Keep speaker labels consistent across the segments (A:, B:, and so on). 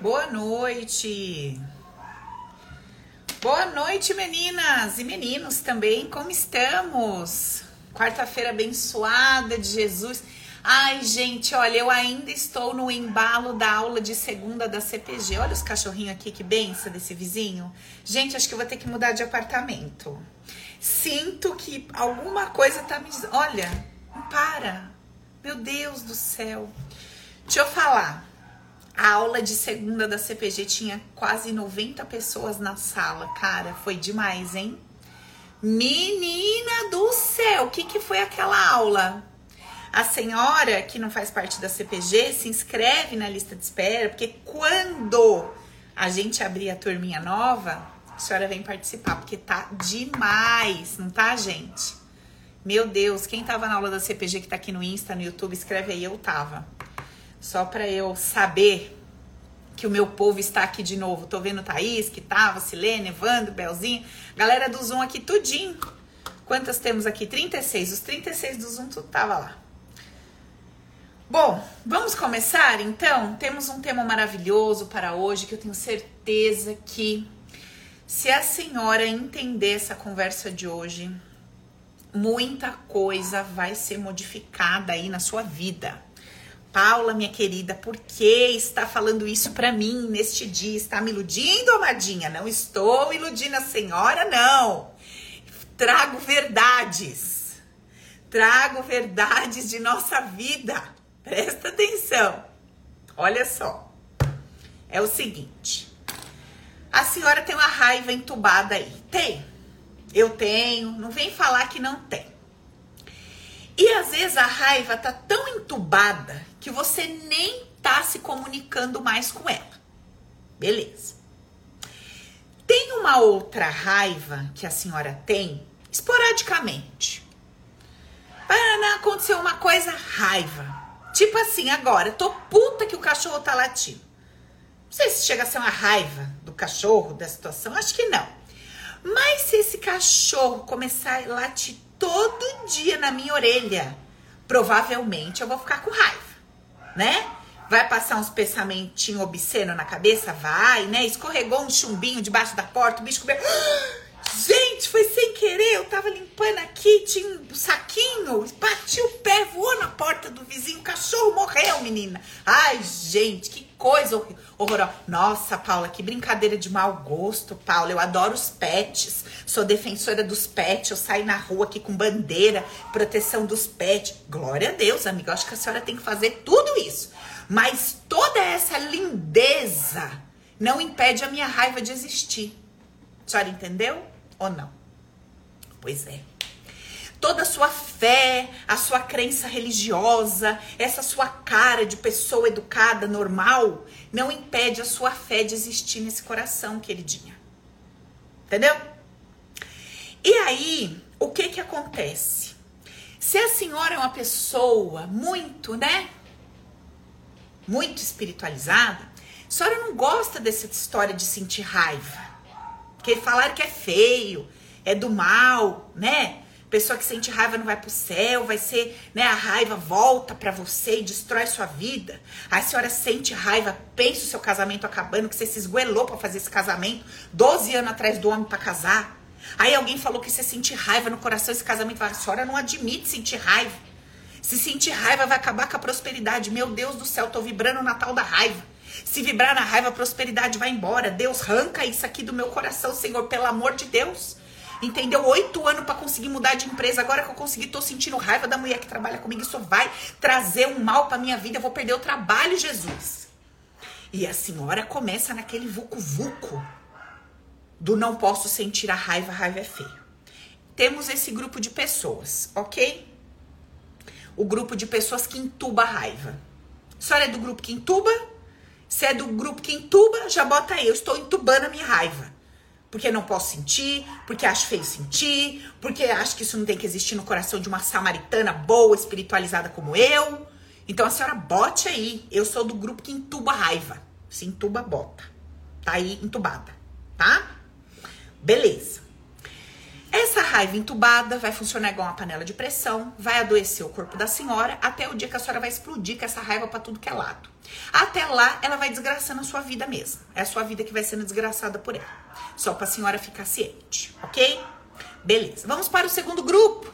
A: Boa noite. Boa noite, meninas e meninos também. Como estamos? Quarta-feira abençoada de Jesus. Ai, gente, olha, eu ainda estou no embalo da aula de segunda da CPG. Olha os cachorrinhos aqui, que benção desse vizinho. Gente, acho que vou ter que mudar de apartamento. Sinto que alguma coisa tá me dizendo. Olha, para. Meu Deus do céu. Deixa eu falar. A aula de segunda da CPG tinha quase 90 pessoas na sala. Cara, foi demais, hein? Menina do céu, o que, que foi aquela aula? A senhora que não faz parte da CPG se inscreve na lista de espera, porque quando a gente abrir a turminha nova, a senhora vem participar, porque tá demais, não tá, gente? Meu Deus, quem tava na aula da CPG que tá aqui no Insta, no YouTube, escreve aí, eu tava. Só para eu saber que o meu povo está aqui de novo. Tô vendo Thaís, que tava, Silene, Evandro, Belzinho. Galera do Zoom aqui, tudinho. Quantas temos aqui? 36. Os 36 do Zoom, tudo tava lá. Bom, vamos começar então? Temos um tema maravilhoso para hoje que eu tenho certeza que se a senhora entender essa conversa de hoje, muita coisa vai ser modificada aí na sua vida. Paula, minha querida, por que está falando isso para mim neste dia? Está me iludindo, amadinha? Não estou iludindo a senhora, não. Trago verdades. Trago verdades de nossa vida. Presta atenção. Olha só. É o seguinte. A senhora tem uma raiva entubada aí. Tem. Eu tenho. Não vem falar que não tem. E às vezes a raiva tá tão entubada que você nem tá se comunicando mais com ela. Beleza. Tem uma outra raiva que a senhora tem esporadicamente. Paraná, aconteceu uma coisa, raiva. Tipo assim, agora, tô puta que o cachorro tá latindo. Não sei se chega a ser uma raiva do cachorro, da situação, acho que não. Mas se esse cachorro começar a latir todo dia na minha orelha, provavelmente eu vou ficar com raiva, né? Vai passar uns pensamentinhos obscenos na cabeça? Vai, né? Escorregou um chumbinho debaixo da porta, o bicho comeu. Gente, foi sem querer, eu tava limpando aqui, tinha um saquinho, bati o pé, voou na porta do vizinho, o cachorro morreu, menina. Ai, gente, que coisa horrorosa. Nossa, Paula, que brincadeira de mau gosto, Paula. Eu adoro os pets, sou defensora dos pets, eu saio na rua aqui com bandeira, proteção dos pets. Glória a Deus, amiga, eu acho que a senhora tem que fazer tudo isso. Mas toda essa lindeza não impede a minha raiva de existir. A senhora entendeu? ou não? Pois é. Toda a sua fé, a sua crença religiosa, essa sua cara de pessoa educada, normal, não impede a sua fé de existir nesse coração, queridinha. Entendeu? E aí, o que que acontece? Se a senhora é uma pessoa muito, né? Muito espiritualizada, a senhora não gosta dessa história de sentir raiva. Porque falaram que é feio, é do mal, né? Pessoa que sente raiva não vai pro céu, vai ser, né? A raiva volta para você e destrói sua vida. Aí a senhora sente raiva, pensa o seu casamento acabando, que você se esgoelou para fazer esse casamento, 12 anos atrás do homem para casar. Aí alguém falou que você sente raiva no coração, esse casamento. A senhora não admite sentir raiva. Se sentir raiva vai acabar com a prosperidade. Meu Deus do céu, tô vibrando o Natal da raiva. Se vibrar na raiva, a prosperidade vai embora. Deus arranca isso aqui do meu coração, Senhor, pelo amor de Deus. Entendeu? Oito anos para conseguir mudar de empresa. Agora que eu consegui, tô sentindo raiva da mulher que trabalha comigo. Isso vai trazer um mal para minha vida. Eu vou perder o trabalho, Jesus. E a senhora começa naquele vucu-vucu do não posso sentir a raiva, a raiva é feio. Temos esse grupo de pessoas, ok? O grupo de pessoas que entuba a raiva. A senhora é do grupo que entuba? Se é do grupo que entuba, já bota aí. Eu estou entubando a minha raiva. Porque não posso sentir, porque acho feio sentir, porque acho que isso não tem que existir no coração de uma samaritana boa, espiritualizada como eu. Então a senhora bote aí. Eu sou do grupo que entuba raiva. Se entuba, bota. Tá aí entubada, tá? Beleza. Essa raiva entubada vai funcionar igual uma panela de pressão, vai adoecer o corpo da senhora até o dia que a senhora vai explodir com essa raiva para tudo que é lado. Até lá, ela vai desgraçando a sua vida mesmo. É a sua vida que vai sendo desgraçada por ela. Só para a senhora ficar ciente, ok? Beleza. Vamos para o segundo grupo.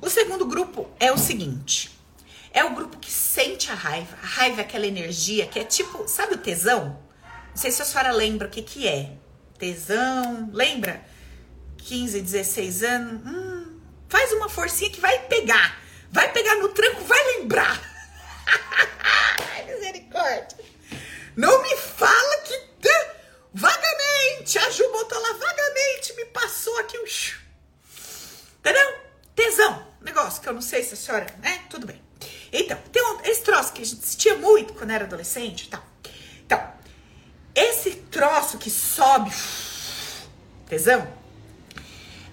A: O segundo grupo é o seguinte: é o grupo que sente a raiva. A raiva é aquela energia que é tipo, sabe o tesão? Não sei se a senhora lembra o que, que é. Tesão, lembra? 15, 16 anos, hum, faz uma forcinha que vai pegar. Vai pegar no tranco, vai lembrar. Misericórdia. Não me fala que vagamente, a Ju botou lá vagamente, me passou aqui um. Entendeu? Tesão. Negócio que eu não sei se a senhora, né? Tudo bem. Então, tem um, esse troço que a gente sentia muito quando era adolescente e tal. Então, esse troço que sobe, tesão,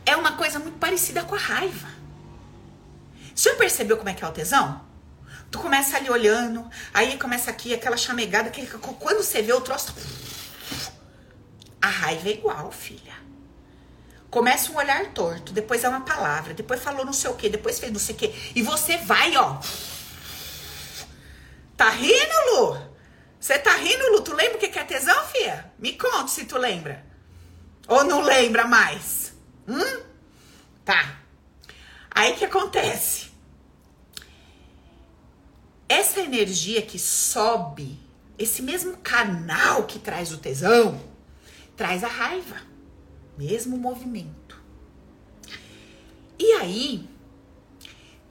A: é uma coisa muito parecida com a raiva. Você já percebeu como é que é o tesão? Tu começa ali olhando, aí começa aqui aquela chamegada, que quando você vê o troço. A raiva é igual, filha. Começa um olhar torto, depois é uma palavra, depois falou não sei o que, depois fez não sei o que. E você vai, ó. Tá rindo, Lu? Você tá rindo, Lu? Tu lembra o que é tesão, filha? Me conta se tu lembra. Ou não lembra mais? Hum? Tá. Aí que acontece? Essa energia que sobe, esse mesmo canal que traz o tesão, traz a raiva. Mesmo movimento. E aí,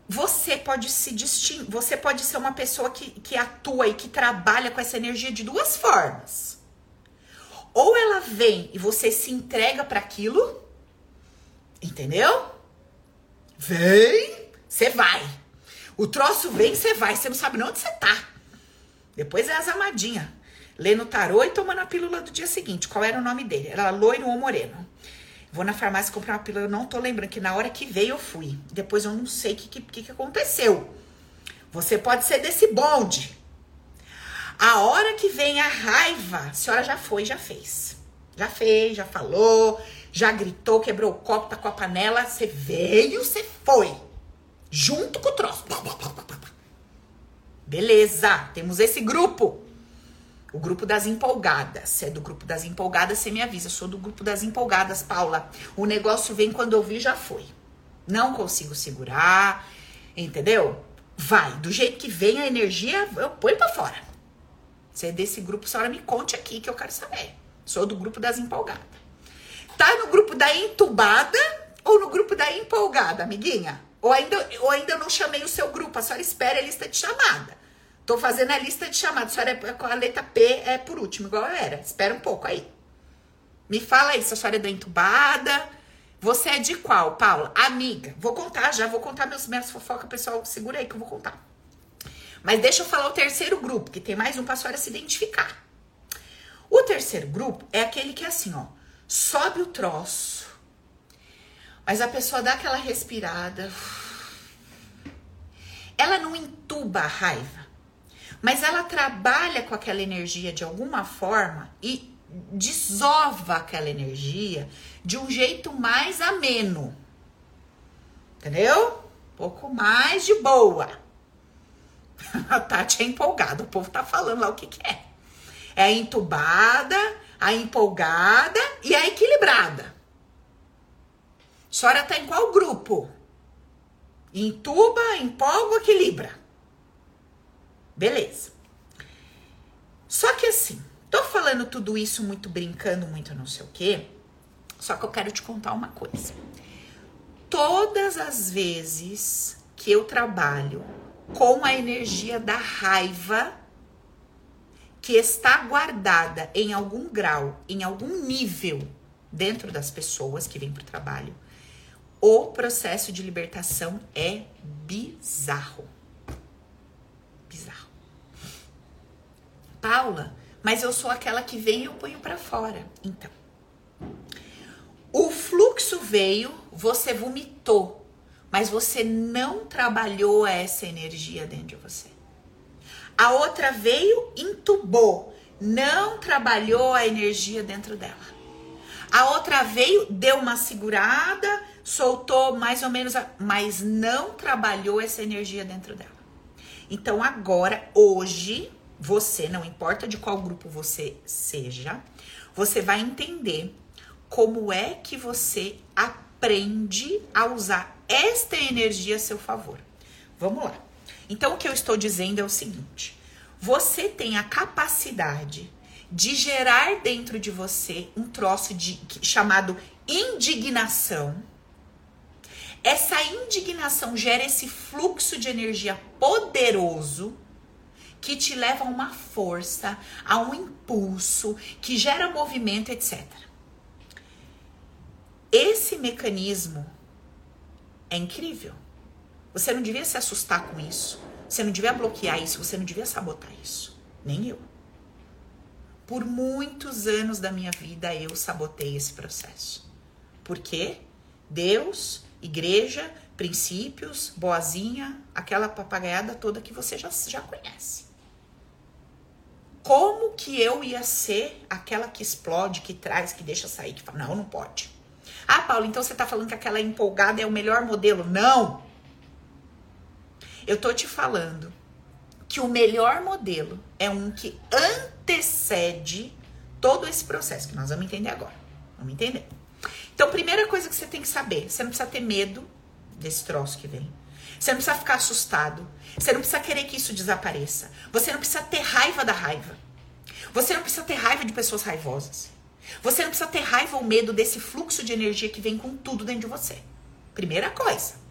A: você pode se distinguir, você pode ser uma pessoa que, que atua e que trabalha com essa energia de duas formas. Ou ela vem e você se entrega para aquilo, Entendeu? Vem, você vai. O troço vem, você vai. Você não sabe nem onde você tá. Depois é as amadinhas. Lê no tarô e tomando a pílula do dia seguinte. Qual era o nome dele? Era loiro ou moreno. Vou na farmácia comprar uma pílula. Eu não tô lembrando que na hora que veio eu fui. Depois eu não sei o que, que, que aconteceu. Você pode ser desse bonde. A hora que vem a raiva, a senhora já foi, já fez. Já fez, já falou, já gritou, quebrou o copo, tá com a panela, você veio, você foi. Junto com o troço. Beleza, temos esse grupo. O grupo das empolgadas. Se é do grupo das empolgadas, você me avisa. Sou do grupo das empolgadas, Paula. O negócio vem quando eu vi, já foi. Não consigo segurar, entendeu? Vai, do jeito que vem a energia, eu ponho pra fora. Se é desse grupo, a senhora me conte aqui que eu quero saber. Sou do grupo das empolgadas. Tá no grupo da entubada ou no grupo da empolgada, amiguinha? Ou ainda, ou ainda não chamei o seu grupo, a senhora espera a lista de chamada. Tô fazendo a lista de chamada, a senhora é a letra P é por último, igual eu era. Espera um pouco aí. Me fala se a senhora é da entubada. Você é de qual, Paula? Amiga. Vou contar já, vou contar meus, minhas fofocas, pessoal. Segura aí que eu vou contar. Mas deixa eu falar o terceiro grupo, que tem mais um pra senhora se identificar. O terceiro grupo é aquele que é assim, ó sobe o troço, mas a pessoa dá aquela respirada. Ela não entuba a raiva, mas ela trabalha com aquela energia de alguma forma e desova aquela energia de um jeito mais ameno. Entendeu? Um pouco mais de boa. A Tati é empolgada, o povo tá falando lá o que, que é. É entubada, a empolgada e a equilibrada. A senhora tá em qual grupo? Entuba, empolga equilibra? Beleza. Só que assim, tô falando tudo isso muito brincando, muito não sei o quê. Só que eu quero te contar uma coisa. Todas as vezes que eu trabalho com a energia da raiva, que está guardada em algum grau, em algum nível dentro das pessoas que vêm para o trabalho, o processo de libertação é bizarro. Bizarro. Paula, mas eu sou aquela que vem e eu ponho para fora. Então, o fluxo veio, você vomitou, mas você não trabalhou essa energia dentro de você. A outra veio, entubou, não trabalhou a energia dentro dela. A outra veio, deu uma segurada, soltou mais ou menos, a... mas não trabalhou essa energia dentro dela. Então agora, hoje, você, não importa de qual grupo você seja, você vai entender como é que você aprende a usar esta energia a seu favor. Vamos lá. Então, o que eu estou dizendo é o seguinte: você tem a capacidade de gerar dentro de você um troço de, chamado indignação. Essa indignação gera esse fluxo de energia poderoso que te leva a uma força, a um impulso, que gera movimento, etc. Esse mecanismo é incrível. Você não devia se assustar com isso. Você não devia bloquear isso. Você não devia sabotar isso. Nem eu. Por muitos anos da minha vida eu sabotei esse processo. Por quê? Deus, igreja, princípios, boazinha, aquela papagaiada toda que você já, já conhece. Como que eu ia ser aquela que explode, que traz, que deixa sair, que fala, não, não pode. Ah, Paulo, então você tá falando que aquela empolgada é o melhor modelo? Não! Eu tô te falando que o melhor modelo é um que antecede todo esse processo, que nós vamos entender agora. Vamos entender. Então, primeira coisa que você tem que saber, você não precisa ter medo desse troço que vem. Você não precisa ficar assustado. Você não precisa querer que isso desapareça. Você não precisa ter raiva da raiva. Você não precisa ter raiva de pessoas raivosas. Você não precisa ter raiva ou medo desse fluxo de energia que vem com tudo dentro de você. Primeira coisa.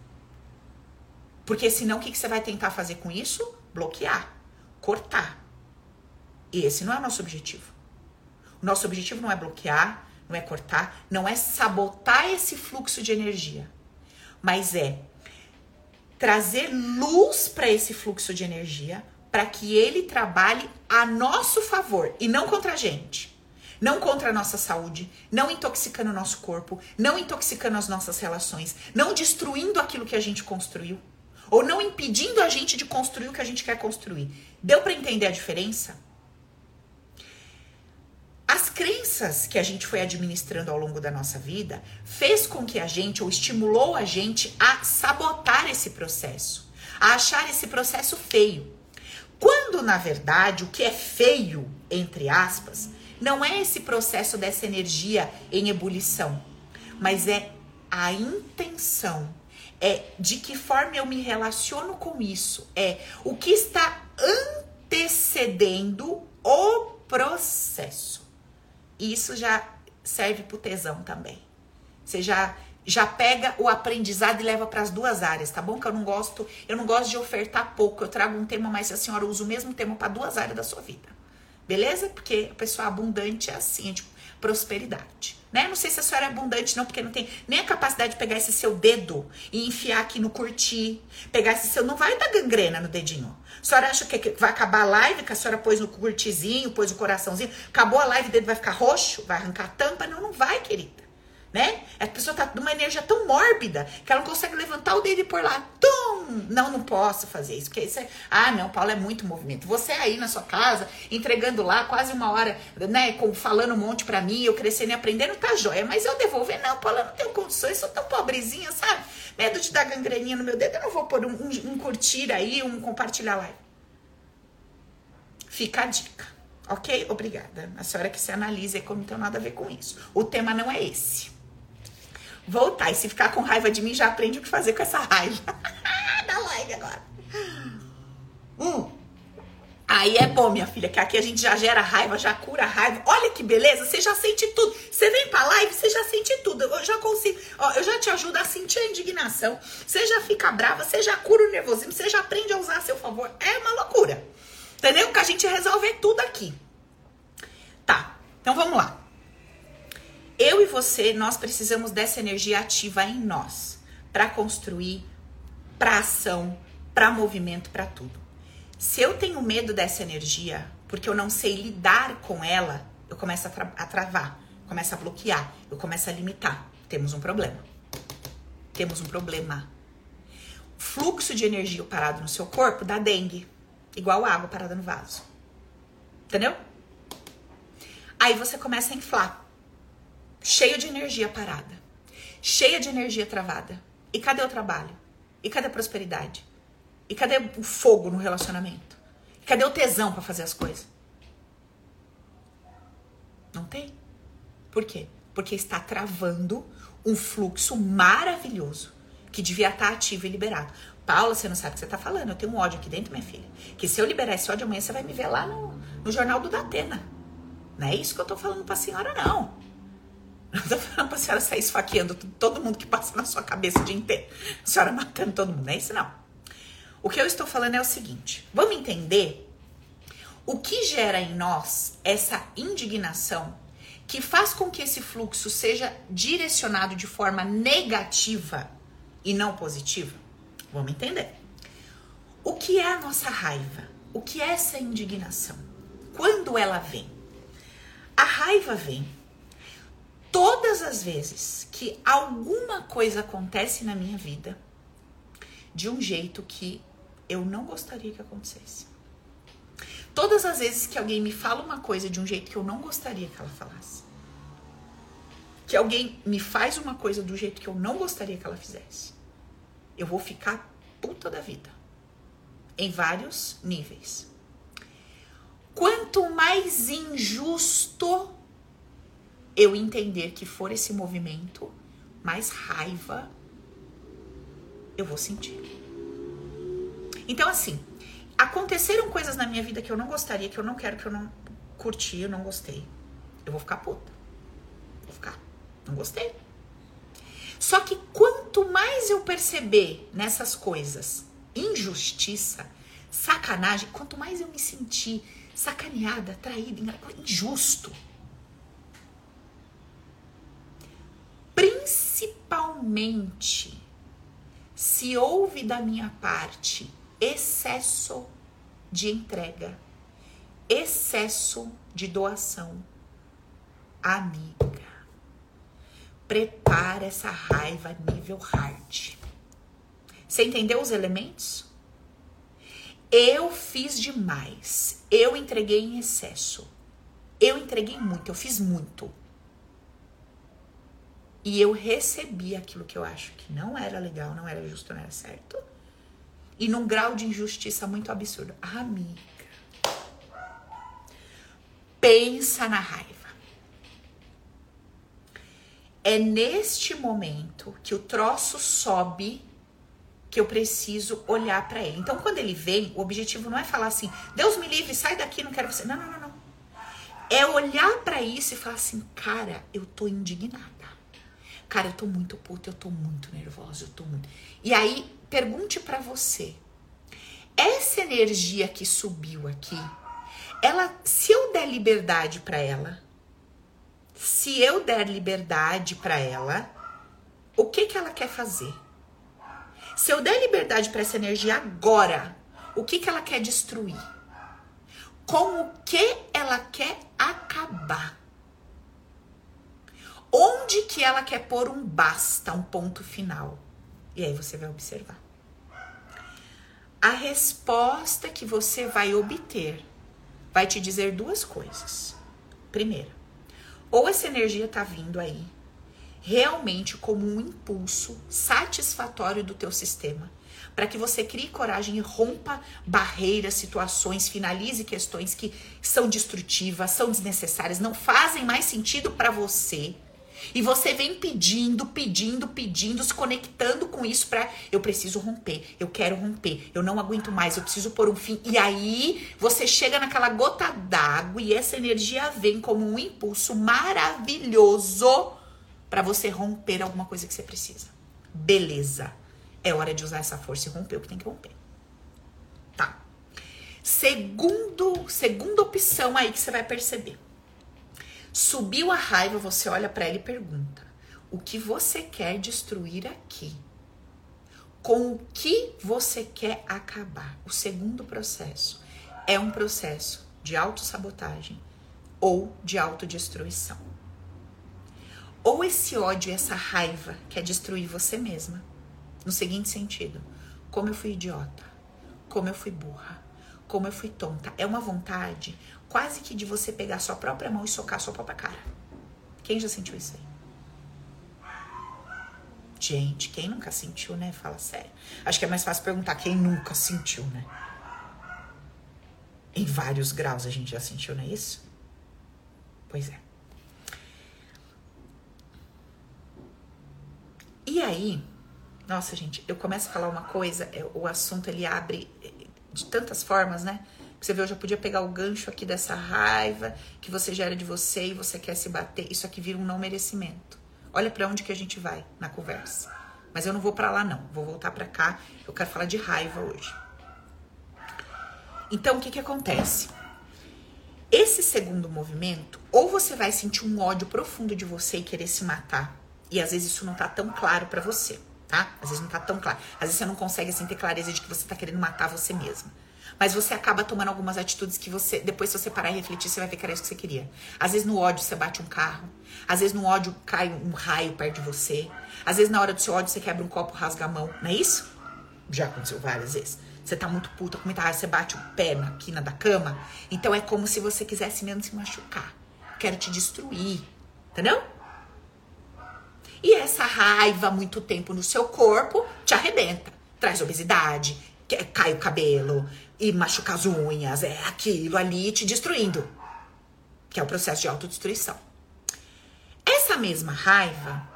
A: Porque senão o que, que você vai tentar fazer com isso? bloquear, cortar. E esse não é o nosso objetivo. O nosso objetivo não é bloquear, não é cortar, não é sabotar esse fluxo de energia, mas é trazer luz para esse fluxo de energia para que ele trabalhe a nosso favor e não contra a gente. Não contra a nossa saúde, não intoxicando o nosso corpo, não intoxicando as nossas relações, não destruindo aquilo que a gente construiu ou não impedindo a gente de construir o que a gente quer construir. Deu para entender a diferença? As crenças que a gente foi administrando ao longo da nossa vida fez com que a gente, ou estimulou a gente a sabotar esse processo, a achar esse processo feio. Quando, na verdade, o que é feio, entre aspas, não é esse processo dessa energia em ebulição, mas é a intenção é de que forma eu me relaciono com isso, é o que está antecedendo o processo. Isso já serve para o tesão também. Você já já pega o aprendizado e leva para as duas áreas, tá bom? Que eu não gosto, eu não gosto de ofertar pouco. Eu trago um tema, mas a senhora usa o mesmo tema para duas áreas da sua vida. Beleza? Porque a pessoa abundante é assim, é tipo prosperidade né? Não sei se a senhora é abundante, não, porque não tem nem a capacidade de pegar esse seu dedo e enfiar aqui no curtir. Pegar esse seu. Não vai dar gangrena no dedinho. A senhora acha que vai acabar a live, que a senhora pôs no curtizinho, pôs o coraçãozinho, acabou a live, o dedo vai ficar roxo, vai arrancar a tampa? Não, não vai, querida né? A pessoa tá numa energia tão mórbida que ela não consegue levantar o dedo e pôr lá. Tum! Não, não posso fazer isso. Porque isso é. Ah, não, Paulo é muito movimento. Você aí na sua casa, entregando lá quase uma hora, né? Com, falando um monte pra mim, eu crescendo e aprendendo, tá joia. Mas eu devolver, não, Paulo, eu não tenho condições, sou tão pobrezinha, sabe? Medo de dar gangreninha no meu dedo, eu não vou pôr um, um, um curtir aí, um compartilhar live. Fica a dica. Ok? Obrigada. A senhora que se analise, como não tem nada a ver com isso. O tema não é esse voltar. E se ficar com raiva de mim, já aprende o que fazer com essa raiva. Dá live agora. Hum. Aí é bom, minha filha, que aqui a gente já gera raiva, já cura raiva. Olha que beleza, você já sente tudo. Você vem pra live, você já sente tudo. Eu já consigo, ó, eu já te ajudo a sentir a indignação. Você já fica brava, você já cura o nervosismo, você já aprende a usar a seu favor. É uma loucura. Entendeu? Que a gente resolve tudo aqui. Tá, então vamos lá. Eu e você, nós precisamos dessa energia ativa em nós para construir, para ação, para movimento, para tudo. Se eu tenho medo dessa energia, porque eu não sei lidar com ela, eu começo a, tra a travar, começo a bloquear, eu começo a limitar. Temos um problema. Temos um problema. Fluxo de energia parado no seu corpo dá dengue, igual água parada no vaso. Entendeu? Aí você começa a inflar cheio de energia parada, cheia de energia travada. E cadê o trabalho? E cadê a prosperidade? E cadê o fogo no relacionamento? E cadê o tesão para fazer as coisas? Não tem. Por quê? Porque está travando um fluxo maravilhoso que devia estar ativo e liberado. Paula, você não sabe o que você está falando. Eu tenho um ódio aqui dentro, minha filha. Que se eu liberar esse ódio amanhã, você vai me ver lá no, no jornal do Datena. Não é isso que eu tô falando pra senhora, não. Tô falando pra senhora sair esfaqueando todo mundo que passa na sua cabeça o dia inteiro. A senhora matando todo mundo. Não é isso, não. O que eu estou falando é o seguinte: vamos entender o que gera em nós essa indignação que faz com que esse fluxo seja direcionado de forma negativa e não positiva? Vamos entender. O que é a nossa raiva? O que é essa indignação? Quando ela vem? A raiva vem todas as vezes que alguma coisa acontece na minha vida de um jeito que eu não gostaria que acontecesse. Todas as vezes que alguém me fala uma coisa de um jeito que eu não gostaria que ela falasse. Que alguém me faz uma coisa do jeito que eu não gostaria que ela fizesse. Eu vou ficar puta da vida. Em vários níveis. Quanto mais injusto eu entender que for esse movimento, mais raiva eu vou sentir. Então, assim, aconteceram coisas na minha vida que eu não gostaria, que eu não quero, que eu não curti, eu não gostei. Eu vou ficar puta. Vou ficar. Não gostei. Só que quanto mais eu perceber nessas coisas injustiça, sacanagem, quanto mais eu me sentir sacaneada, traída, injusto. Principalmente se houve da minha parte excesso de entrega, excesso de doação. Amiga, prepara essa raiva nível hard. Você entendeu os elementos? Eu fiz demais. Eu entreguei em excesso. Eu entreguei muito, eu fiz muito. E eu recebi aquilo que eu acho que não era legal, não era justo, não era certo e num grau de injustiça muito absurdo. Amiga, pensa na raiva. É neste momento que o troço sobe que eu preciso olhar para ele. Então, quando ele vem, o objetivo não é falar assim: Deus me livre, sai daqui, não quero você. Não, não, não, não. É olhar para isso e falar assim: cara, eu tô indignada. Cara, eu tô muito puta, eu tô muito nervosa, eu tô muito. E aí, pergunte para você. Essa energia que subiu aqui, ela, se eu der liberdade para ela, se eu der liberdade para ela, o que que ela quer fazer? Se eu der liberdade para essa energia agora, o que que ela quer destruir? Com o que ela quer acabar? Onde que ela quer pôr um basta, um ponto final? E aí você vai observar. A resposta que você vai obter vai te dizer duas coisas. Primeira, ou essa energia está vindo aí realmente como um impulso satisfatório do teu sistema, para que você crie coragem e rompa barreiras, situações, finalize questões que são destrutivas, são desnecessárias, não fazem mais sentido para você e você vem pedindo, pedindo, pedindo, se conectando com isso para eu preciso romper, eu quero romper, eu não aguento mais, eu preciso pôr um fim. E aí você chega naquela gota d'água e essa energia vem como um impulso maravilhoso para você romper alguma coisa que você precisa. Beleza. É hora de usar essa força e romper o que tem que romper. Tá. Segundo, segunda opção aí que você vai perceber Subiu a raiva, você olha para ela e pergunta: o que você quer destruir aqui? Com o que você quer acabar? O segundo processo é um processo de autossabotagem ou de autodestruição. Ou esse ódio, essa raiva quer destruir você mesma. No seguinte sentido: como eu fui idiota, como eu fui burra, como eu fui tonta. É uma vontade quase que de você pegar sua própria mão e socar sua própria cara. Quem já sentiu isso aí? Gente, quem nunca sentiu, né? Fala sério. Acho que é mais fácil perguntar quem nunca sentiu, né? Em vários graus a gente já sentiu, não é isso? Pois é. E aí, nossa, gente, eu começo a falar uma coisa, é, o assunto ele abre de tantas formas, né? Você vê, eu já podia pegar o gancho aqui dessa raiva que você gera de você e você quer se bater. Isso aqui vira um não merecimento. Olha para onde que a gente vai na conversa. Mas eu não vou para lá não, vou voltar para cá. Eu quero falar de raiva hoje. Então, o que que acontece? Esse segundo movimento, ou você vai sentir um ódio profundo de você e querer se matar, e às vezes isso não tá tão claro para você, tá? Às vezes não tá tão claro. Às vezes você não consegue assim ter clareza de que você tá querendo matar você mesma. Mas você acaba tomando algumas atitudes que você, depois se você parar e refletir, você vai ver que era isso que você queria. Às vezes no ódio você bate um carro, às vezes no ódio cai um raio perto de você, às vezes na hora do seu ódio você quebra um copo, rasga a mão, não é isso? Já aconteceu várias vezes. Você tá muito puta com muita raiva, você bate o pé na quina da cama. Então é como se você quisesse mesmo se machucar. Quero te destruir. Entendeu? E essa raiva, muito tempo no seu corpo, te arrebenta. Traz obesidade, cai o cabelo, e machuca as unhas, é aquilo ali te destruindo. Que é o processo de autodestruição. Essa mesma raiva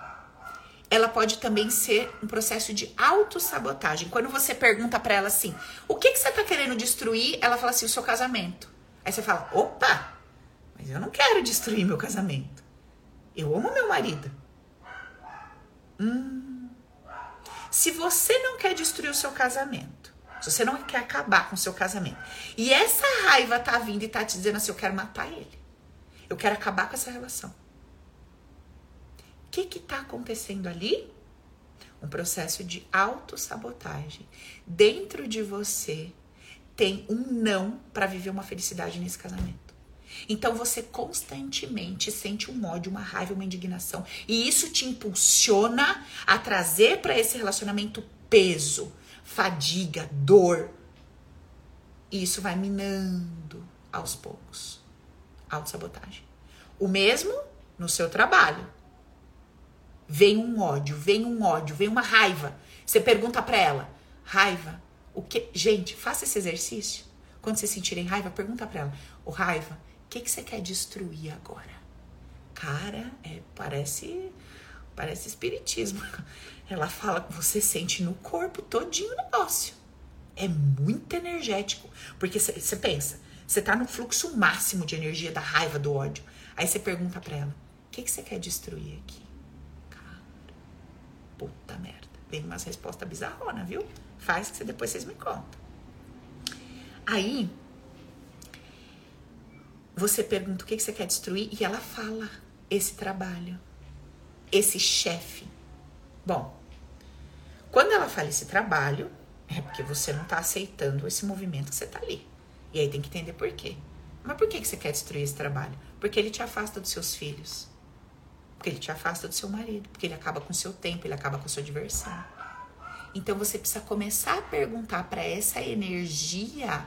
A: ela pode também ser um processo de autossabotagem. Quando você pergunta para ela assim, o que, que você tá querendo destruir? Ela fala assim, o seu casamento. Aí você fala, opa, mas eu não quero destruir meu casamento. Eu amo meu marido. Hum. Se você não quer destruir o seu casamento, se você não quer acabar com o seu casamento, e essa raiva tá vindo e tá te dizendo assim, eu quero matar ele. Eu quero acabar com essa relação que que está acontecendo ali? Um processo de autossabotagem. Dentro de você tem um não para viver uma felicidade nesse casamento. Então você constantemente sente um ódio, uma raiva, uma indignação, e isso te impulsiona a trazer para esse relacionamento peso, fadiga, dor. E isso vai minando aos poucos. Autossabotagem. O mesmo no seu trabalho vem um ódio, vem um ódio, vem uma raiva. Você pergunta para ela, raiva, o que? Gente, faça esse exercício. Quando vocês sentirem raiva, pergunta para ela, o raiva, o que, que você quer destruir agora? Cara, é, parece, parece espiritismo. Ela fala que você sente no corpo todinho o negócio. É muito energético, porque você pensa, você tá no fluxo máximo de energia da raiva, do ódio. Aí você pergunta para ela, o que, que você quer destruir aqui? Puta merda. Vem umas respostas bizarronas, viu? Faz que depois vocês me contam. Aí, você pergunta o que você quer destruir e ela fala esse trabalho, esse chefe. Bom, quando ela fala esse trabalho, é porque você não tá aceitando esse movimento que você tá ali. E aí tem que entender por quê. Mas por que você quer destruir esse trabalho? Porque ele te afasta dos seus filhos. Porque ele te afasta do seu marido, porque ele acaba com o seu tempo, ele acaba com a sua diversão. Então você precisa começar a perguntar para essa energia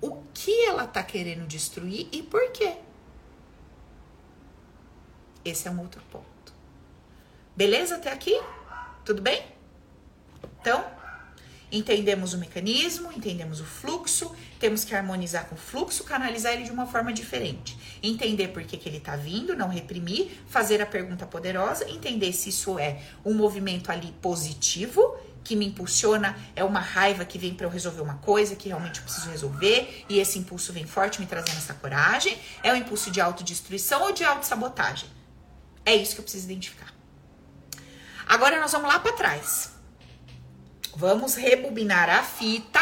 A: o que ela tá querendo destruir e por quê. Esse é um outro ponto. Beleza até aqui? Tudo bem? Então, Entendemos o mecanismo, entendemos o fluxo, temos que harmonizar com o fluxo, canalizar ele de uma forma diferente. Entender por que, que ele está vindo, não reprimir, fazer a pergunta poderosa, entender se isso é um movimento ali positivo, que me impulsiona, é uma raiva que vem para eu resolver uma coisa que realmente eu preciso resolver, e esse impulso vem forte me trazendo essa coragem, é um impulso de autodestruição ou de autossabotagem. É isso que eu preciso identificar. Agora nós vamos lá para trás. Vamos rebobinar a fita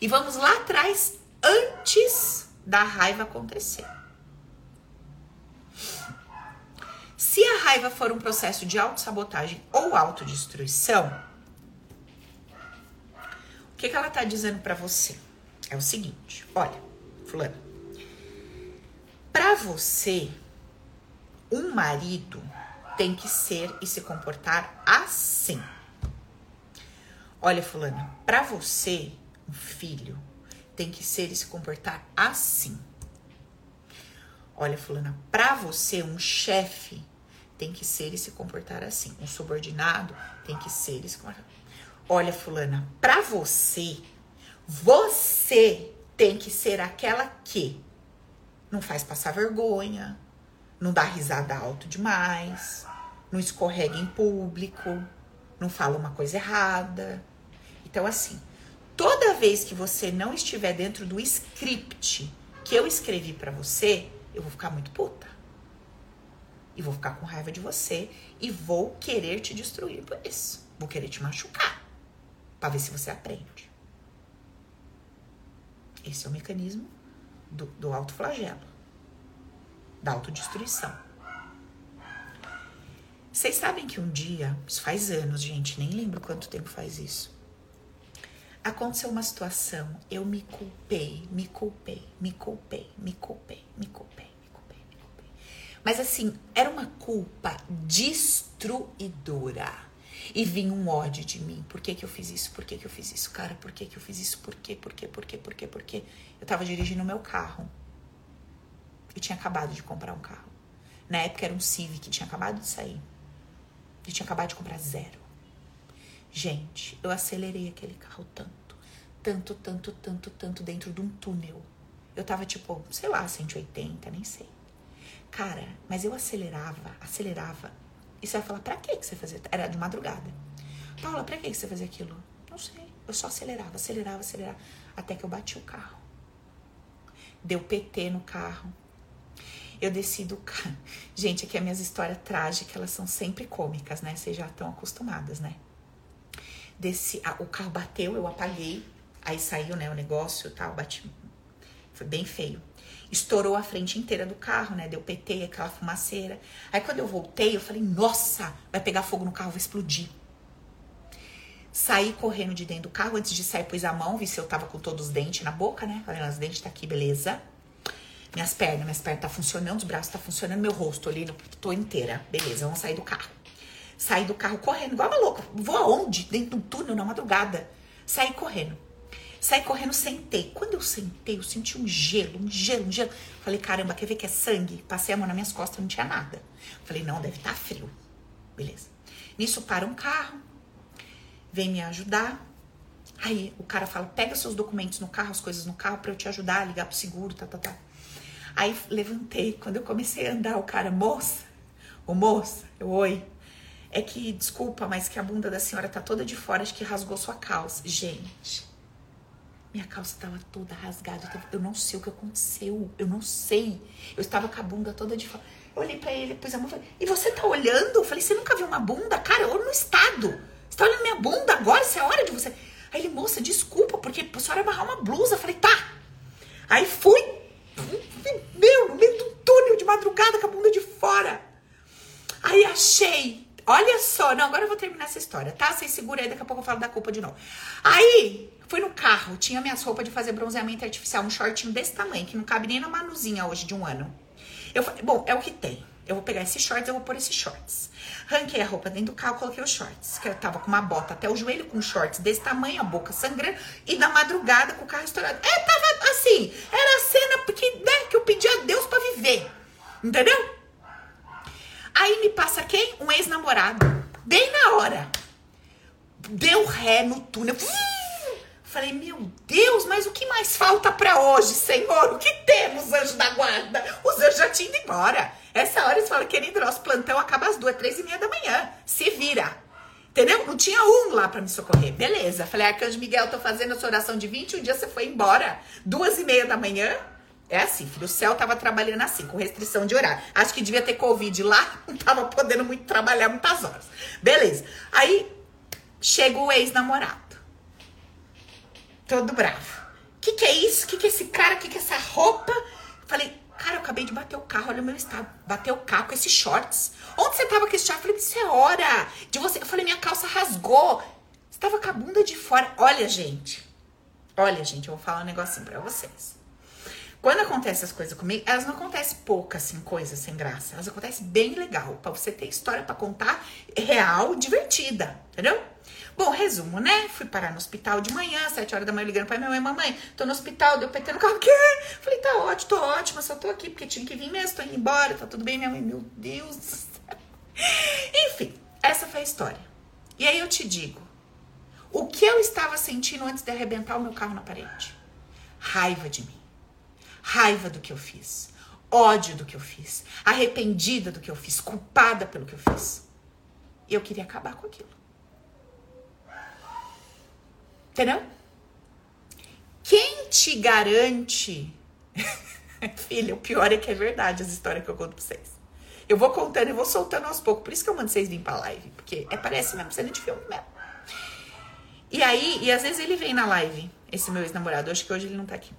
A: e vamos lá atrás antes da raiva acontecer. Se a raiva for um processo de autossabotagem ou autodestruição, o que, que ela tá dizendo para você? É o seguinte: olha, Fulano, para você, um marido tem que ser e se comportar assim. Olha, fulana, para você, um filho tem que ser e se comportar assim. Olha, fulana, para você, um chefe tem que ser e se comportar assim. Um subordinado tem que ser e se comportar. Olha, fulana, para você, você tem que ser aquela que não faz passar vergonha, não dá risada alto demais, não escorrega em público, não fala uma coisa errada. Então, assim, toda vez que você não estiver dentro do script que eu escrevi para você, eu vou ficar muito puta. E vou ficar com raiva de você e vou querer te destruir por isso. Vou querer te machucar para ver se você aprende. Esse é o mecanismo do, do autoflagelo, da autodestruição. Vocês sabem que um dia, isso faz anos, gente, nem lembro quanto tempo faz isso. Aconteceu uma situação, eu me culpei, me culpei, me culpei, me culpei, me culpei, me culpei, me culpei. Mas assim, era uma culpa destruidora. E vinha um ódio de mim. Por que, que eu fiz isso? Por que, que eu fiz isso? Cara, por que, que eu fiz isso? Por quê? Por quê? Por quê? Por quê? Por quê? Eu tava dirigindo o meu carro. Eu tinha acabado de comprar um carro. Na época era um Civic, tinha acabado de sair. Eu tinha acabado de comprar zero. Gente, eu acelerei aquele carro tanto, tanto, tanto, tanto, tanto dentro de um túnel. Eu tava tipo, sei lá, 180, nem sei. Cara, mas eu acelerava, acelerava e você vai falar, pra que você fazia? Era de madrugada. Paula, pra que você fazia aquilo? Não sei. Eu só acelerava, acelerava, acelerava. Até que eu bati o carro. Deu PT no carro. Eu desci do carro. Gente, aqui as minhas histórias trágicas, elas são sempre cômicas, né? Vocês já estão acostumadas, né? Desci, o carro bateu, eu apaguei. Aí saiu, né, o negócio tal, bati. Foi bem feio estourou a frente inteira do carro, né? Deu PT, aquela fumaceira. Aí quando eu voltei, eu falei, nossa, vai pegar fogo no carro, vai explodir. Saí correndo de dentro do carro, antes de sair, pus a mão, vi se eu tava com todos os dentes na boca, né? Falei, os dentes tá aqui, beleza. Minhas pernas, minhas pernas tá funcionando, os braços tá funcionando, meu rosto ali, tô inteira. Beleza, vamos sair do carro. Saí do carro correndo, igual uma louca. Vou aonde? Dentro de um túnel na madrugada. Saí correndo. Saí correndo, sentei. Quando eu sentei, eu senti um gelo, um gelo, um gelo. Falei, caramba, quer ver que é sangue? Passei a mão nas minhas costas, não tinha nada. Falei, não, deve estar tá frio. Beleza. Nisso para um carro, vem me ajudar. Aí o cara fala, pega seus documentos no carro, as coisas no carro, para eu te ajudar, ligar pro seguro, tá, tá, tá. Aí levantei. Quando eu comecei a andar, o cara, moça, o moça, eu, oi. É que, desculpa, mas que a bunda da senhora tá toda de fora, acho que rasgou sua calça. Gente, minha calça estava toda rasgada. Eu não sei o que aconteceu. Eu não sei. Eu estava com a bunda toda de fora. Eu olhei pra ele, pus a mão e falei: E você tá olhando? Eu falei: Você nunca viu uma bunda? Cara, eu no estado. Você tá olhando minha bunda agora? Isso é hora de você. Aí ele, moça, desculpa, porque a senhora amarrar uma blusa. Eu falei: Tá. Aí fui. Meu, no meio do túnel de madrugada com a bunda de fora. Aí achei. Olha só, não, agora eu vou terminar essa história, tá? Vocês segura aí, daqui a pouco eu falo da culpa de novo. Aí, Fui no carro, tinha minhas roupas de fazer bronzeamento artificial, um shortinho desse tamanho, que não cabe nem na manuzinha hoje de um ano. Eu falei, bom, é o que tem. Eu vou pegar esses shorts, eu vou pôr esses shorts. Ranquei a roupa dentro do carro, coloquei os shorts. Que eu tava com uma bota até o joelho, com shorts desse tamanho, a boca sangrando. E na madrugada com o carro estourado. É, tava assim, era a cena porque, né, que eu pedi a Deus para viver. Entendeu? Aí me passa quem? Um ex-namorado. Bem na hora. Deu ré no túnel. Falei, meu Deus, mas o que mais falta para hoje, Senhor? O que temos, anjo da guarda? Os anjos já tinham ido embora. Essa hora eles falam, querido, nosso plantão acaba às duas, três e meia da manhã. Se vira. Entendeu? Não tinha um lá para me socorrer. Beleza. Falei, Arcanjo Miguel, tô fazendo essa oração de 21 dias, você foi embora. Duas e meia da manhã. É assim, filho. O céu tava trabalhando assim, com restrição de horário. Acho que devia ter Covid lá, não tava podendo muito trabalhar muitas horas. Beleza. Aí chega o ex-namorado todo bravo. O que, que é isso? O que, que é esse cara? O que, que é essa roupa? Falei, cara, eu acabei de bater o carro, olha o meu estado. Bateu o carro com esses shorts. Onde você tava com esse short? Falei, isso é hora de você. Eu falei, minha calça rasgou. Você tava com a bunda de fora. Olha, gente. Olha, gente, eu vou falar um negocinho pra vocês. Quando acontecem essas coisas comigo, elas não acontecem poucas, assim, coisas sem graça. Elas acontecem bem legal, para você ter história para contar real, divertida, entendeu? Bom, resumo, né? Fui parar no hospital de manhã, sete horas da manhã, ligando pra minha mãe, mamãe, tô no hospital, deu PT no carro, o quê? Falei, tá ótimo, tô ótima, só tô aqui porque tinha que vir mesmo, tô indo embora, tá tudo bem, minha mãe, meu Deus. Enfim, essa foi a história. E aí eu te digo, o que eu estava sentindo antes de arrebentar o meu carro na parede? Raiva de mim. Raiva do que eu fiz. Ódio do que eu fiz. Arrependida do que eu fiz. Culpada pelo que eu fiz. E eu queria acabar com aquilo. Entendeu? Quem te garante. Filha, o pior é que é verdade as histórias que eu conto pra vocês. Eu vou contando e vou soltando aos poucos. Por isso que eu mando vocês virem pra live. Porque é, parece mesmo cena de filme mesmo. E aí, e às vezes ele vem na live, esse meu ex-namorado. Acho que hoje ele não tá aqui.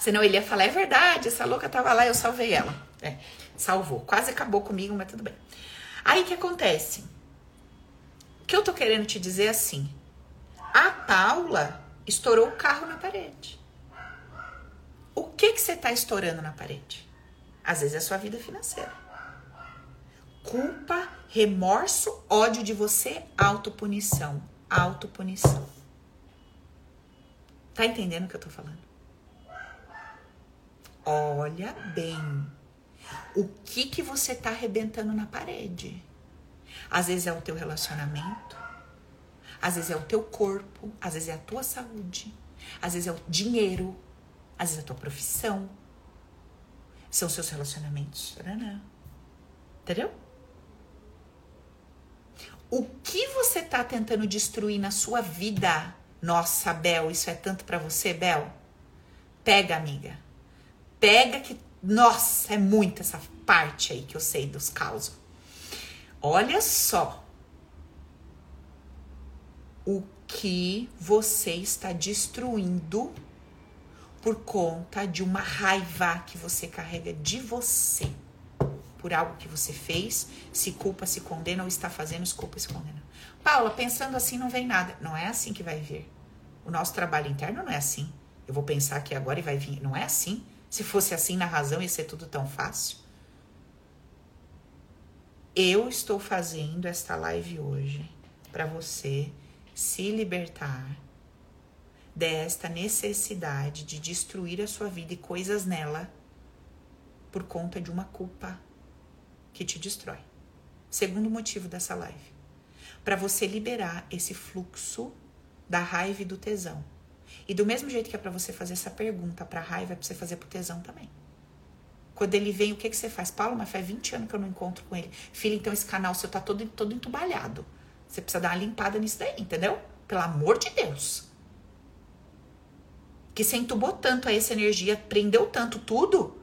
A: Senão ele ia falar, é verdade, essa louca tava lá, eu salvei ela. É, salvou. Quase acabou comigo, mas tudo bem. Aí o que acontece? O que eu tô querendo te dizer é assim: a Paula estourou o carro na parede. O que que você tá estourando na parede? Às vezes é a sua vida financeira. Culpa, remorso, ódio de você, autopunição. Autopunição. Tá entendendo o que eu tô falando? Olha bem. O que que você tá arrebentando na parede? Às vezes é o teu relacionamento, às vezes é o teu corpo, às vezes é a tua saúde, às vezes é o dinheiro, às vezes é a tua profissão. São seus relacionamentos. Entendeu? O que você tá tentando destruir na sua vida? Nossa, Bel, isso é tanto para você, Bel? Pega, amiga. Pega que, nossa, é muito essa parte aí que eu sei dos causos. Olha só o que você está destruindo por conta de uma raiva que você carrega de você por algo que você fez, se culpa, se condena ou está fazendo, se culpa, se condena. Paula, pensando assim não vem nada. Não é assim que vai vir. O nosso trabalho interno não é assim. Eu vou pensar aqui agora e vai vir. Não é assim. Se fosse assim na razão, ia ser tudo tão fácil. Eu estou fazendo esta live hoje para você se libertar desta necessidade de destruir a sua vida e coisas nela por conta de uma culpa que te destrói. Segundo motivo dessa live, para você liberar esse fluxo da raiva e do tesão e do mesmo jeito que é para você fazer essa pergunta para raiva, é para você fazer pro tesão também. Quando ele vem, o que, que você faz? Paulo, mas faz 20 anos que eu não encontro com ele. Filho, então esse canal seu tá todo, todo entubalhado. Você precisa dar uma limpada nisso daí, entendeu? Pelo amor de Deus. Que você entubou tanto aí essa energia, prendeu tanto tudo,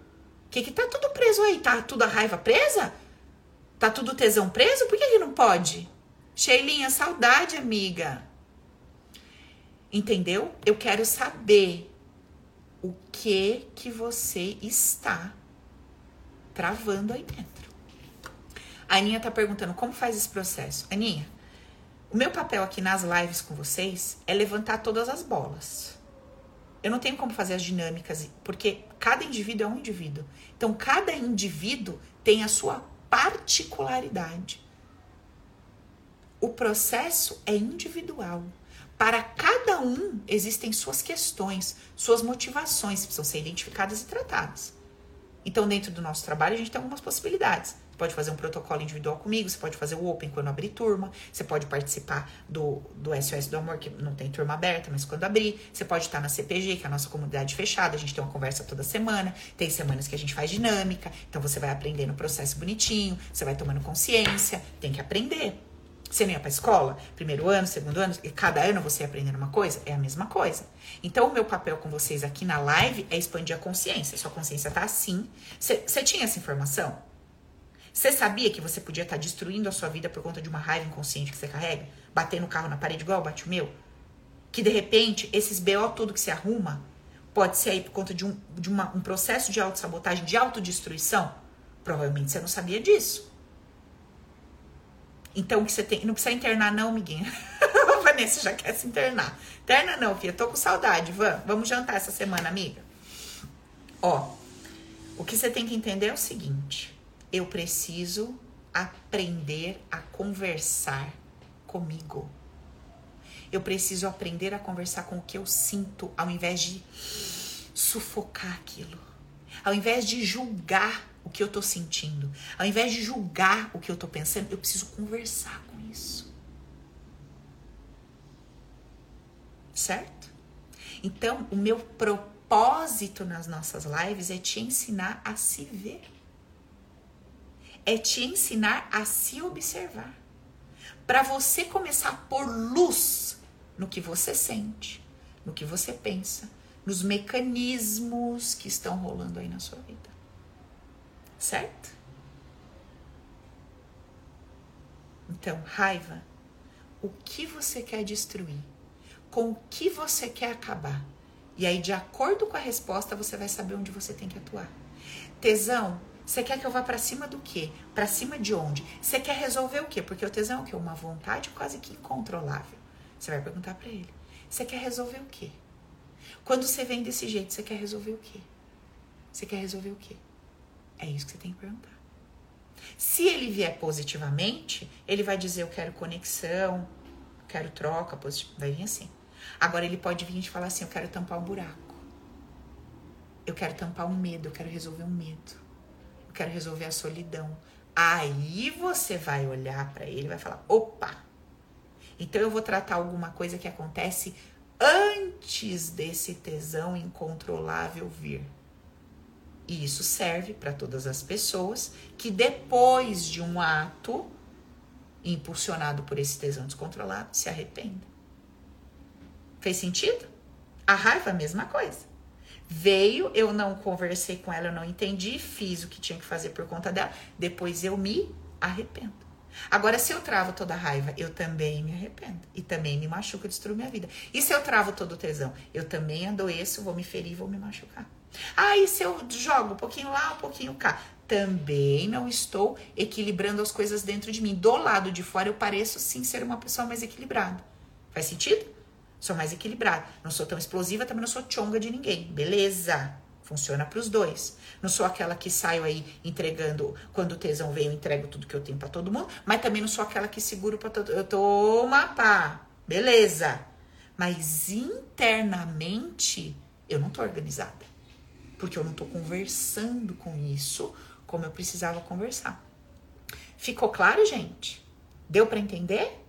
A: que que tá tudo preso aí? Tá tudo a raiva presa? Tá tudo tesão preso? Por que, que não pode? Sheilinha, saudade, amiga. Entendeu? Eu quero saber o que que você está travando aí dentro. A Aninha tá perguntando como faz esse processo. Aninha, o meu papel aqui nas lives com vocês é levantar todas as bolas. Eu não tenho como fazer as dinâmicas, porque cada indivíduo é um indivíduo. Então, cada indivíduo tem a sua particularidade. O processo é individual. Para cada um existem suas questões, suas motivações que precisam ser identificadas e tratadas. Então, dentro do nosso trabalho, a gente tem algumas possibilidades. Você pode fazer um protocolo individual comigo, você pode fazer o Open quando abrir turma, você pode participar do, do SOS do Amor, que não tem turma aberta, mas quando abrir, você pode estar na CPG, que é a nossa comunidade fechada, a gente tem uma conversa toda semana, tem semanas que a gente faz dinâmica, então você vai aprendendo o processo bonitinho, você vai tomando consciência, tem que aprender. Você não ia pra escola? Primeiro ano, segundo ano, e cada ano você ia aprendendo uma coisa? É a mesma coisa. Então, o meu papel com vocês aqui na live é expandir a consciência. Sua consciência tá assim. Você tinha essa informação? Você sabia que você podia estar tá destruindo a sua vida por conta de uma raiva inconsciente que você carrega? Bater no carro na parede igual bate o meu? Que de repente, esses BO tudo que se arruma pode ser aí por conta de um, de uma, um processo de autossabotagem, de autodestruição? Provavelmente você não sabia disso. Então, que você tem. Não precisa internar, não, amiguinha. Vanessa já quer se internar. Interna não, filha. Tô com saudade. Van, vamos jantar essa semana, amiga. Ó, o que você tem que entender é o seguinte: eu preciso aprender a conversar comigo. Eu preciso aprender a conversar com o que eu sinto, ao invés de sufocar aquilo. Ao invés de julgar o que eu tô sentindo. Ao invés de julgar o que eu tô pensando, eu preciso conversar com isso. Certo? Então, o meu propósito nas nossas lives é te ensinar a se ver. É te ensinar a se observar. Para você começar a pôr luz no que você sente, no que você pensa, nos mecanismos que estão rolando aí na sua vida. Certo? Então, raiva. O que você quer destruir? Com o que você quer acabar? E aí, de acordo com a resposta, você vai saber onde você tem que atuar. Tesão, você quer que eu vá para cima do quê? Para cima de onde? Você quer resolver o quê? Porque o tesão é o quê? Uma vontade quase que incontrolável. Você vai perguntar para ele. Você quer resolver o quê? Quando você vem desse jeito, você quer resolver o quê? Você quer resolver o quê? É isso que você tem que perguntar. Se ele vier positivamente, ele vai dizer: Eu quero conexão, quero troca, vai vir assim. Agora ele pode vir e falar assim: Eu quero tampar um buraco. Eu quero tampar um medo, eu quero resolver um medo. Eu quero resolver a solidão. Aí você vai olhar para ele e vai falar: opa! Então eu vou tratar alguma coisa que acontece antes desse tesão incontrolável vir. E isso serve para todas as pessoas que depois de um ato impulsionado por esse tesão descontrolado se arrependem. Fez sentido? A raiva, a mesma coisa. Veio, eu não conversei com ela, eu não entendi, fiz o que tinha que fazer por conta dela, depois eu me arrependo. Agora, se eu travo toda a raiva, eu também me arrependo. E também me machuco, destruo minha vida. E se eu travo todo o tesão, eu também adoeço, vou me ferir, vou me machucar. Ah, e se eu jogo um pouquinho lá, um pouquinho cá? Também não estou equilibrando as coisas dentro de mim. Do lado de fora, eu pareço sim ser uma pessoa mais equilibrada. Faz sentido? Sou mais equilibrada. Não sou tão explosiva, também não sou chonga de ninguém. Beleza. Funciona para os dois. Não sou aquela que saio aí entregando, quando o tesão vem, eu entrego tudo que eu tenho para todo mundo, mas também não sou aquela que seguro para todo. Eu tô pá, beleza. Mas internamente eu não tô organizada. Porque eu não tô conversando com isso como eu precisava conversar. Ficou claro, gente? Deu para entender?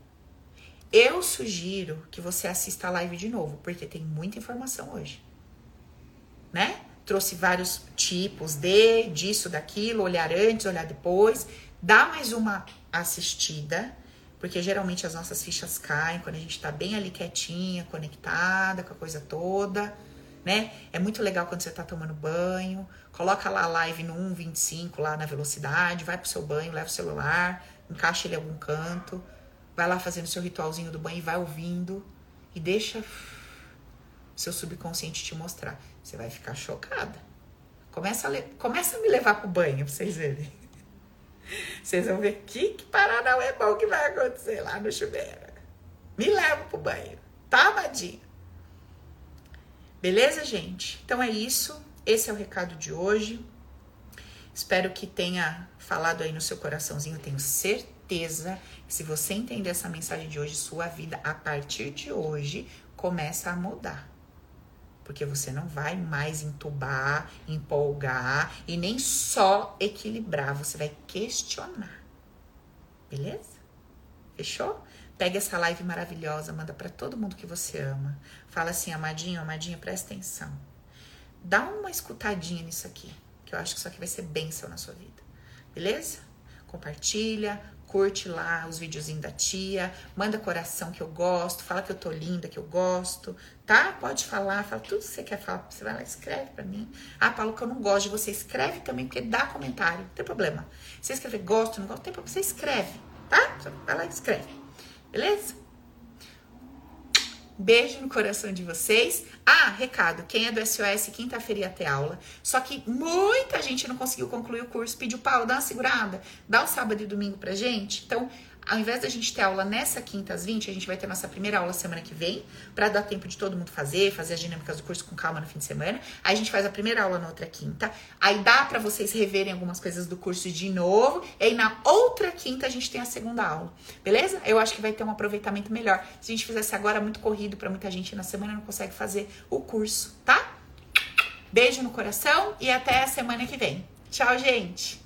A: Eu sugiro que você assista a live de novo, porque tem muita informação hoje. Né? trouxe vários tipos de, disso, daquilo, olhar antes, olhar depois. Dá mais uma assistida, porque geralmente as nossas fichas caem quando a gente tá bem ali quietinha, conectada com a coisa toda, né? É muito legal quando você tá tomando banho, coloca lá a live no 1.25 lá na velocidade, vai pro seu banho, leva o celular, encaixa ele em algum canto, vai lá fazendo seu ritualzinho do banho e vai ouvindo e deixa seu subconsciente te mostrar. Você vai ficar chocada. Começa a, le... Começa a me levar pro banho pra vocês verem. Vocês vão ver que, que é bom que vai acontecer lá no chuveiro. Me leva pro banho. Tá, amadinho? Beleza, gente? Então é isso. Esse é o recado de hoje. Espero que tenha falado aí no seu coraçãozinho. Tenho certeza que se você entender essa mensagem de hoje, sua vida a partir de hoje começa a mudar porque você não vai mais entubar, empolgar e nem só equilibrar, você vai questionar. Beleza? Fechou? Pega essa live maravilhosa, manda para todo mundo que você ama. Fala assim, amadinho, amadinha, presta atenção. Dá uma escutadinha nisso aqui, que eu acho que isso aqui vai ser bênção na sua vida. Beleza? Compartilha, curte lá os videozinhos da tia, manda coração que eu gosto, fala que eu tô linda, que eu gosto, tá? Pode falar, fala tudo que você quer falar, você vai lá, escreve pra mim. Ah, Paulo, que eu não gosto de você, escreve também, porque dá comentário, não tem problema. Você escrever gosto, não gosto, tem problema, você escreve, tá? Vai lá e escreve, beleza? Beijo no coração de vocês. Ah, recado, quem é do SOS, quinta-feira ia ter aula. Só que muita gente não conseguiu concluir o curso, pediu, Paulo, dá uma segurada, dá o sábado e domingo pra gente. Então, ao invés da gente ter aula nessa quinta às 20, a gente vai ter nossa primeira aula semana que vem, para dar tempo de todo mundo fazer, fazer as dinâmicas do curso com calma no fim de semana. Aí a gente faz a primeira aula na outra quinta. Aí dá para vocês reverem algumas coisas do curso de novo. E aí na outra quinta a gente tem a segunda aula. Beleza? Eu acho que vai ter um aproveitamento melhor. Se a gente fizesse agora muito corrido para muita gente na semana não consegue fazer o curso, tá? Beijo no coração e até a semana que vem. Tchau, gente!